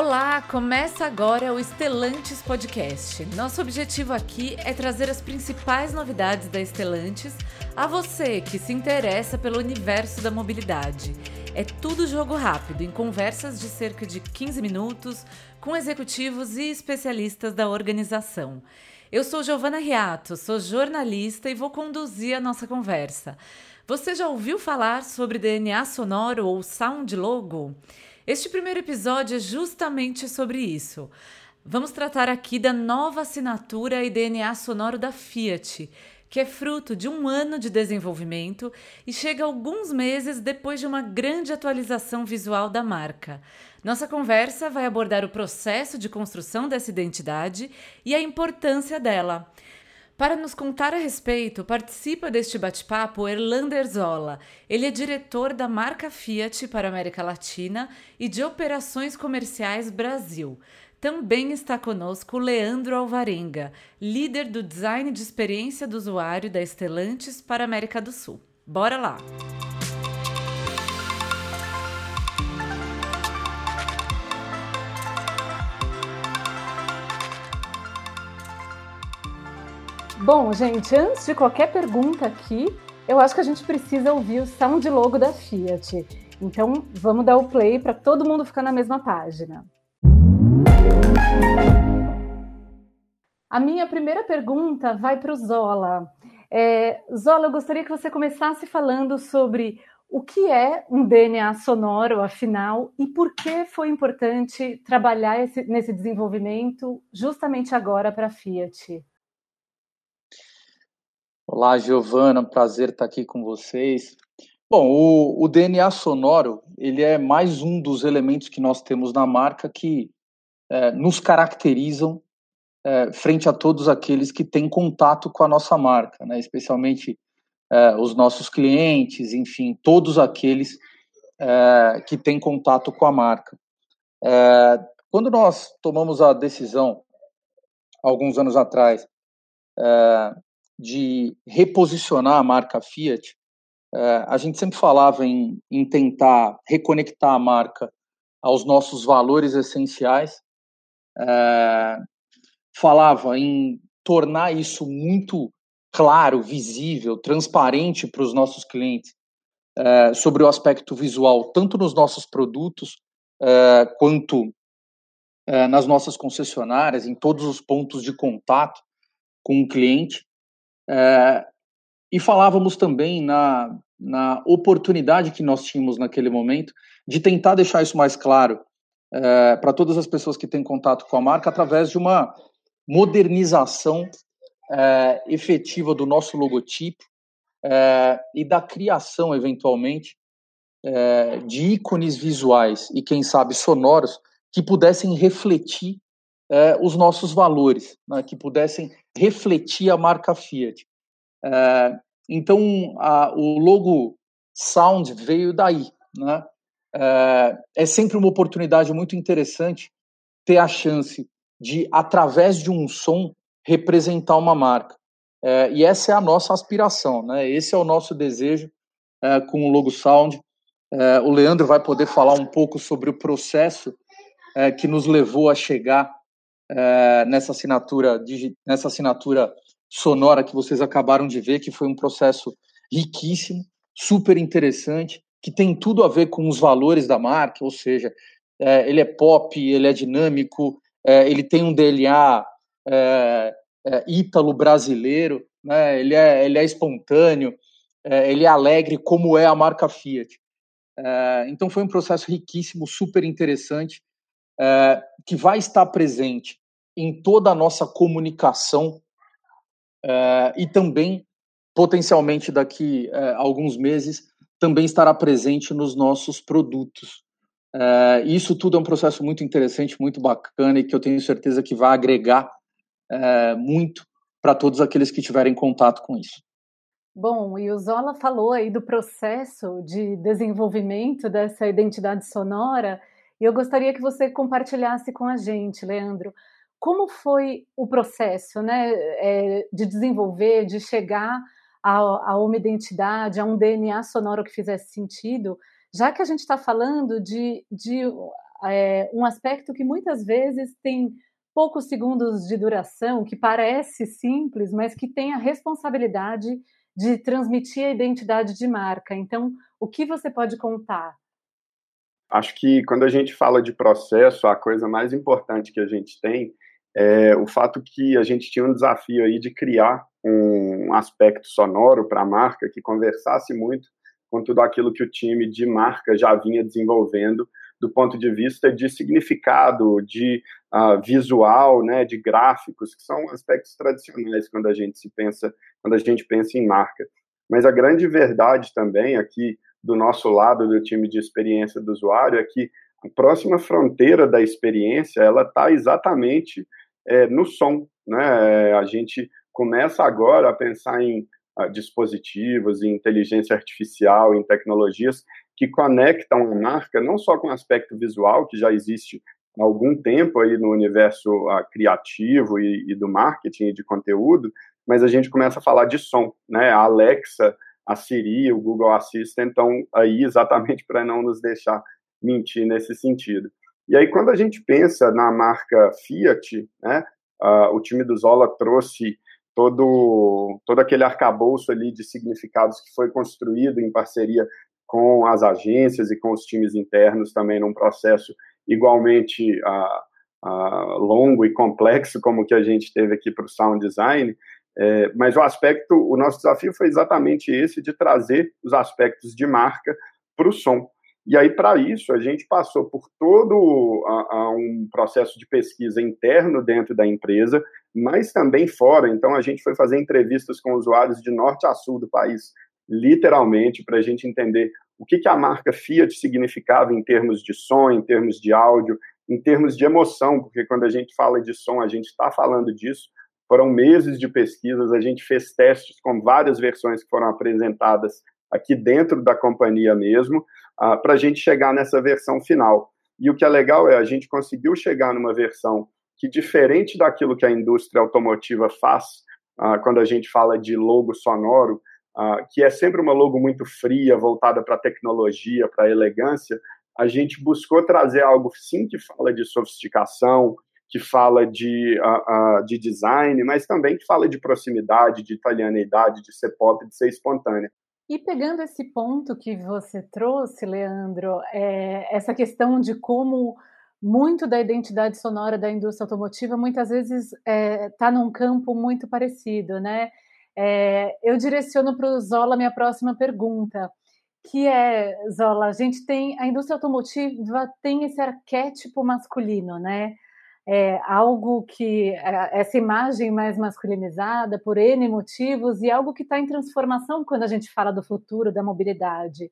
Olá, começa agora o Estelantes Podcast. Nosso objetivo aqui é trazer as principais novidades da Estelantes a você que se interessa pelo universo da mobilidade. É tudo jogo rápido, em conversas de cerca de 15 minutos, com executivos e especialistas da organização. Eu sou Giovana Riato, sou jornalista e vou conduzir a nossa conversa. Você já ouviu falar sobre DNA sonoro ou sound logo? Este primeiro episódio é justamente sobre isso. Vamos tratar aqui da nova assinatura e DNA sonoro da Fiat, que é fruto de um ano de desenvolvimento e chega alguns meses depois de uma grande atualização visual da marca. Nossa conversa vai abordar o processo de construção dessa identidade e a importância dela. Para nos contar a respeito, participa deste bate-papo Erlander Zola. Ele é diretor da marca Fiat para a América Latina e de Operações Comerciais Brasil. Também está conosco Leandro Alvarenga, líder do design de experiência do usuário da Estelantes para a América do Sul. Bora lá! Bom, gente, antes de qualquer pergunta aqui, eu acho que a gente precisa ouvir o sound logo da Fiat. Então, vamos dar o play para todo mundo ficar na mesma página. A minha primeira pergunta vai para o Zola. É, Zola, eu gostaria que você começasse falando sobre o que é um DNA sonoro, afinal, e por que foi importante trabalhar esse, nesse desenvolvimento justamente agora para a Fiat. Olá, Giovana, prazer estar aqui com vocês. Bom, o, o, DNA sonoro ele é mais um dos elementos que nós temos na marca que é, nos caracterizam é, frente a todos aqueles que têm contato com a nossa marca, né? especialmente é, os nossos clientes, enfim, todos aqueles é, que têm contato com a marca. É, quando nós tomamos a decisão, alguns anos atrás, é, de reposicionar a marca Fiat, é, a gente sempre falava em, em tentar reconectar a marca aos nossos valores essenciais, é, falava em tornar isso muito claro, visível, transparente para os nossos clientes é, sobre o aspecto visual, tanto nos nossos produtos é, quanto é, nas nossas concessionárias, em todos os pontos de contato com o cliente. É, e falávamos também na, na oportunidade que nós tínhamos naquele momento de tentar deixar isso mais claro é, para todas as pessoas que têm contato com a marca através de uma modernização é, efetiva do nosso logotipo é, e da criação, eventualmente, é, de ícones visuais e, quem sabe, sonoros que pudessem refletir é, os nossos valores, né, que pudessem refletir a marca Fiat. É, então, a, o logo Sound veio daí. Né? É, é sempre uma oportunidade muito interessante ter a chance de, através de um som, representar uma marca. É, e essa é a nossa aspiração, né? esse é o nosso desejo é, com o logo Sound. É, o Leandro vai poder falar um pouco sobre o processo que nos levou a chegar é, nessa assinatura nessa assinatura sonora que vocês acabaram de ver, que foi um processo riquíssimo, super interessante, que tem tudo a ver com os valores da marca, ou seja, é, ele é pop, ele é dinâmico, é, ele tem um DNA é, é, ítalo brasileiro, né? ele, é, ele é espontâneo, ele é alegre, como é a marca Fiat. então foi um processo riquíssimo, super interessante, que vai estar presente em toda a nossa comunicação uh, e também, potencialmente, daqui a uh, alguns meses, também estará presente nos nossos produtos. Uh, isso tudo é um processo muito interessante, muito bacana e que eu tenho certeza que vai agregar muito para todos aqueles que tiverem contato com isso. Bom, e o Zola falou aí do processo de desenvolvimento dessa identidade sonora, e eu gostaria que você compartilhasse com a gente, Leandro, como foi o processo né, é, de desenvolver, de chegar a, a, uma identidade, a um DNA sonoro que fizesse sentido, já que a gente está falando de, de é, um aspecto que muitas vezes tem poucos segundos de duração, que parece simples, mas que tem a responsabilidade de transmitir a identidade de marca. Então, o que você pode contar? Acho que quando a gente fala de processo, a coisa mais importante que a gente tem é o fato que a gente tinha um desafio aí de criar um aspecto sonoro para a marca que conversasse muito com tudo aquilo que o time de marca já vinha desenvolvendo do ponto de vista de significado, de uh, visual, né, de gráficos, que são aspectos tradicionais quando a gente se pensa, quando a gente pensa em marca. Mas a grande verdade também aqui do nosso lado do time de experiência do usuário é que a próxima fronteira da experiência ela está exatamente é, no som, né? A gente começa agora a pensar em uh, dispositivos, em inteligência artificial, em tecnologias que conectam a marca não só com o aspecto visual, que já existe há algum tempo aí no universo uh, criativo e, e, do marketing e de conteúdo, mas a gente começa a falar de som, né? A Alexa, a Siri, o Google Assistant estão aí exatamente para não nos deixar mentir nesse sentido. E aí, quando a gente pensa na marca Fiat, né, uh, o time do Zola trouxe todo, todo aquele arcabouço ali de significados que foi construído em parceria com as agências e com os times internos também num processo igualmente uh, uh, longo e complexo como que a gente teve aqui para o sound design, é, mas o aspecto, o nosso desafio foi exatamente esse de trazer os aspectos de marca para o som. E aí, para isso, a gente passou por todo a, a um processo de pesquisa interno dentro da empresa, mas também fora. Então, a gente foi fazer entrevistas com usuários de norte a sul do país, literalmente, para a gente entender o que, que a marca Fiat significava em termos de som, em termos de áudio, em termos de emoção, porque quando a gente fala de som, a gente está falando disso. Foram meses de pesquisas, a gente fez testes com várias versões que foram apresentadas aqui dentro da companhia mesmo, uh, para a gente chegar nessa versão final. E o que é legal é a gente conseguiu chegar numa versão que, diferente daquilo que a indústria automotiva faz, uh, quando a gente fala de logo sonoro, uh, que é sempre uma logo muito fria, voltada para tecnologia, para elegância, a gente buscou trazer algo sim que fala de sofisticação, que fala de, uh, uh, de design, mas também que fala de proximidade, de italianidade, de ser pop, de ser espontânea. E pegando esse ponto que você trouxe, Leandro, é, essa questão de como muito da identidade sonora da indústria automotiva muitas vezes está é, tá num campo muito parecido, né? É, eu direciono para o Zola minha próxima pergunta, que é, Zola, a gente tem, a indústria automotiva tem esse arquétipo masculino, né? É, algo que é, essa imagem mais masculinizada por N motivos e algo que está em transformação quando a gente fala do futuro da mobilidade.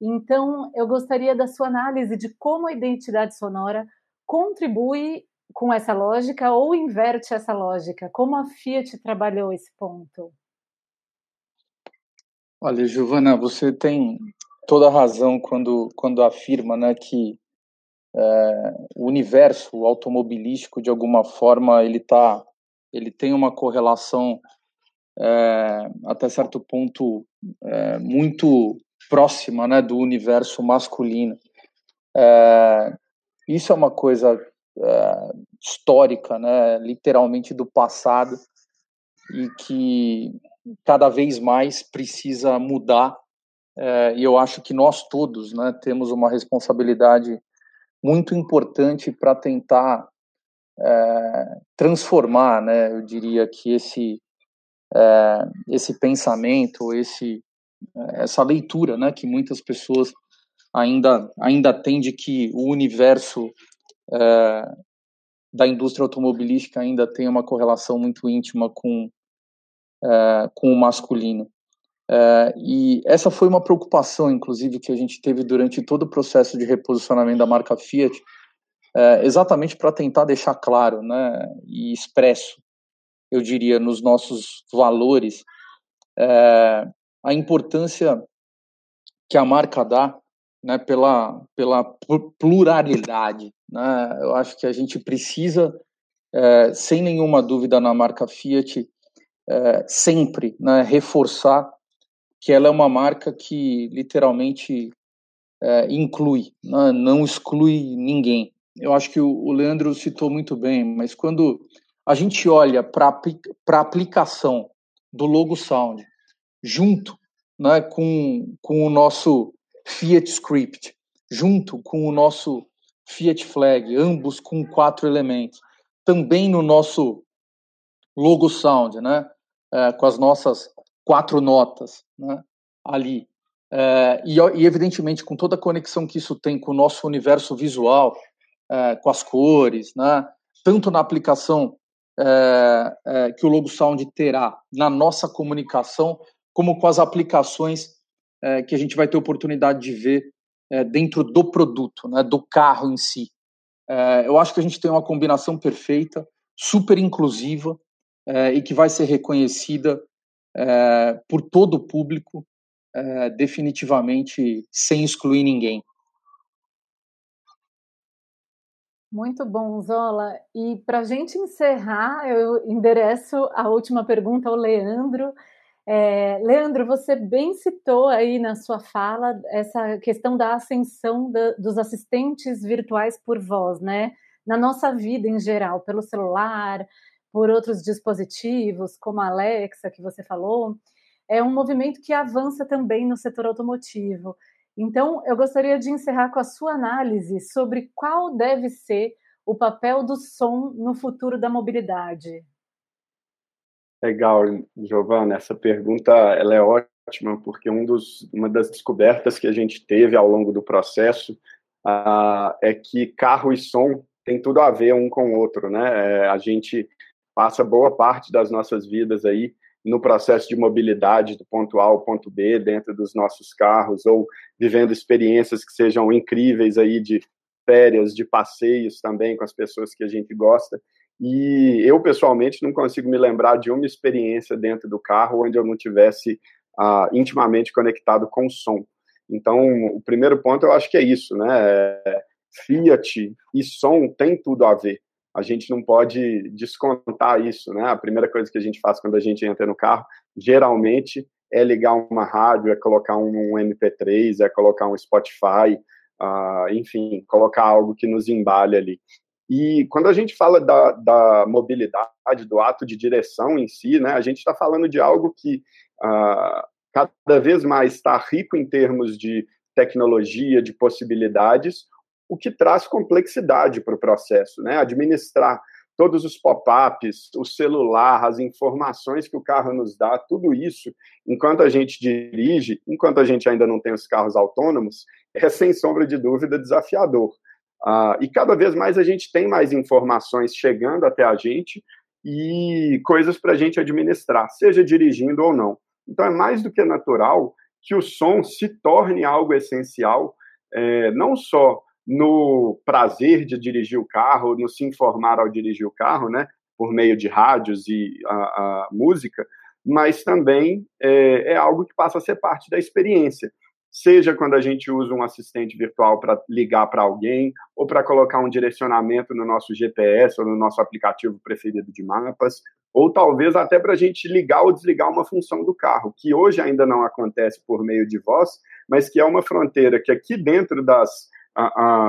Então, eu gostaria da sua análise de como a identidade sonora contribui com essa lógica ou inverte essa lógica. Como a Fiat trabalhou esse ponto? Olha, Giovana, você tem toda a razão quando, quando afirma né, que é, o universo automobilístico de alguma forma ele tá ele tem uma correlação é, até certo ponto é, muito próxima né do universo masculino. É, isso é uma coisa é, histórica né literalmente do passado e que cada vez mais precisa mudar. É, e eu acho que nós todos né temos uma responsabilidade muito importante para tentar é, transformar, né, eu diria que esse é, esse pensamento, esse essa leitura, né, que muitas pessoas ainda ainda têm de que o universo é, da indústria automobilística ainda tem uma correlação muito íntima com com o masculino. É, e essa foi uma preocupação, inclusive, que a gente teve durante todo o processo de reposicionamento da marca Fiat, é, exatamente para tentar deixar claro né, e expresso, eu diria, nos nossos valores, é, a importância que a marca dá né, pela, pela pluralidade. Né? Eu acho que a gente precisa, é, sem nenhuma dúvida, na marca Fiat, é, sempre né, reforçar que ela é uma marca que literalmente é, inclui, né? não exclui ninguém. Eu acho que o, o Leandro citou muito bem, mas quando a gente olha para a aplicação do Logo Sound junto né, com, com o nosso Fiat Script, junto com o nosso Fiat Flag, ambos com quatro elementos, também no nosso Logo Sound, né, é, com as nossas quatro notas né, ali. É, e, e, evidentemente, com toda a conexão que isso tem com o nosso universo visual, é, com as cores, né, tanto na aplicação é, que o Logo Sound terá na nossa comunicação, como com as aplicações que a gente vai ter oportunidade de ver dentro do produto, né, do carro em si. Eu acho que a gente tem uma combinação perfeita, super inclusiva e que vai ser reconhecida por todo o público, definitivamente sem excluir ninguém. Muito bom, Zola. E para a gente encerrar, eu endereço a última pergunta ao Leandro. É, Leandro, você bem citou aí na sua fala essa questão da ascensão da, dos assistentes virtuais por voz, né? Na nossa vida em geral, pelo celular, por outros dispositivos, como a Alexa, que você falou, é um movimento que avança também no setor automotivo. Então, eu gostaria de encerrar com a sua análise sobre qual deve ser o papel do som no futuro da mobilidade. Legal, Giovana, essa pergunta ela é ótima, porque um dos, uma das descobertas que a gente teve ao longo do processo uh, é que carro e som tem tudo a ver um com o outro, né? É, a gente passa boa parte das nossas vidas aí no processo de mobilidade do ponto A ao ponto B dentro dos nossos carros ou vivendo experiências que sejam incríveis aí de férias, de passeios também com as pessoas que a gente gosta. E eu pessoalmente não consigo me lembrar de uma experiência dentro do carro onde eu não tivesse ah, intimamente conectado com o som. Então, o primeiro ponto eu acho que é isso, né? É, Fiat e som tem tudo a ver a gente não pode descontar isso, né? A primeira coisa que a gente faz quando a gente entra no carro, geralmente, é ligar uma rádio, é colocar um MP3, é colocar um Spotify, uh, enfim, colocar algo que nos embale ali. E quando a gente fala da, da mobilidade, do ato de direção em si, né, a gente está falando de algo que uh, cada vez mais está rico em termos de tecnologia, de possibilidades, o que traz complexidade para o processo, né? Administrar todos os pop-ups, o celular, as informações que o carro nos dá, tudo isso, enquanto a gente dirige, enquanto a gente ainda não tem os carros autônomos, é sem sombra de dúvida desafiador. Uh, e cada vez mais a gente tem mais informações chegando até a gente e coisas para a gente administrar, seja dirigindo ou não. Então é mais do que natural que o som se torne algo essencial, é, não só no prazer de dirigir o carro, no se informar ao dirigir o carro, né, por meio de rádios e a, a música, mas também é, é, algo que passa a ser parte da experiência. Seja quando a gente usa um assistente virtual para ligar para alguém, ou para colocar um direcionamento no nosso GPS ou no nosso aplicativo preferido de mapas, ou talvez até para a gente ligar ou desligar uma função do carro, que hoje ainda não acontece por meio de voz, mas que é uma fronteira que aqui dentro das a,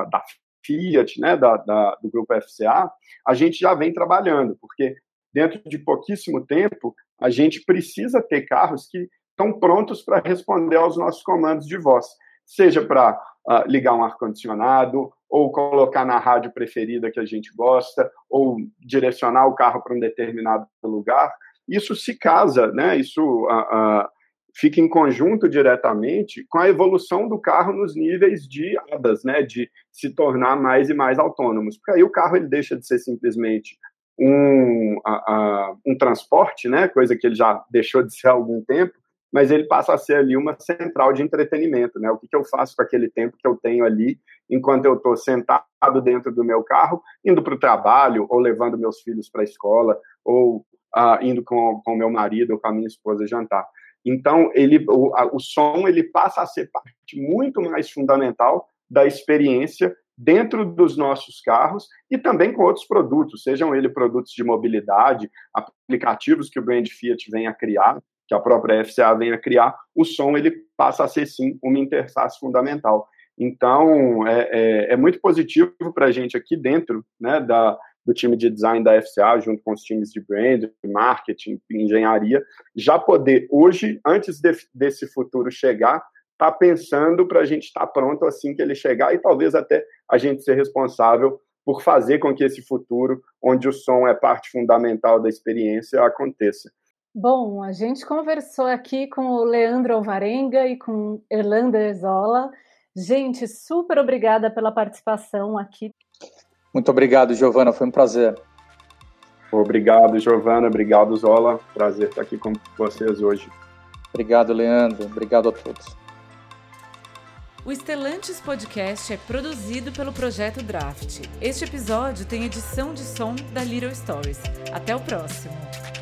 a, da Fiat, né, da, da, do grupo FCA, a gente já vem trabalhando, porque dentro de pouquíssimo tempo a gente precisa ter carros que estão prontos para responder aos nossos comandos de voz, seja para uh, ligar um ar-condicionado, ou colocar na rádio preferida que a gente gosta, ou direcionar o carro para um determinado lugar. Isso se casa, né? Isso uh, uh, fica em conjunto diretamente com a evolução do carro nos níveis de ADAS, né, de se tornar mais e mais autônomos. Porque aí o carro ele deixa de ser simplesmente um, a, a, um transporte, né, coisa que ele já deixou de ser há algum tempo, mas ele passa a ser ali uma central de entretenimento, né? O que, que eu faço com aquele tempo que eu tenho ali, enquanto eu estou sentado dentro do meu carro, indo para o trabalho, ou levando meus filhos para a escola, ou uh, indo com o meu marido ou com a minha esposa jantar. Então, ele, o, a, o som ele passa a ser parte muito mais fundamental da experiência dentro dos nossos carros e também com outros produtos, sejam eles produtos de mobilidade, aplicativos que o brand Fiat vem a criar, que a própria FCA vem a criar, o som ele passa a ser sim uma interface fundamental. Então, é, é, é muito positivo para a gente aqui dentro né, da, do time de design da FCA, junto com os times de brand, marketing, engenharia, já poder, hoje, antes de, desse futuro chegar, tá pensando para a gente estar tá pronto assim que ele chegar e talvez até a gente ser responsável por fazer com que esse futuro, onde o som é parte fundamental da experiência, aconteça. Bom, a gente conversou aqui com o Leandro Alvarenga e com Erlanda Erzola. Gente, super obrigada pela participação aqui. Muito obrigado, Giovana, foi um prazer. Obrigado, Giovana, obrigado, Zola. Prazer estar aqui com vocês hoje. Obrigado, Leandro. Obrigado a todos. O Estelantes Podcast é produzido pelo Projeto Draft. Este episódio tem edição de som da Little Stories. Até o próximo!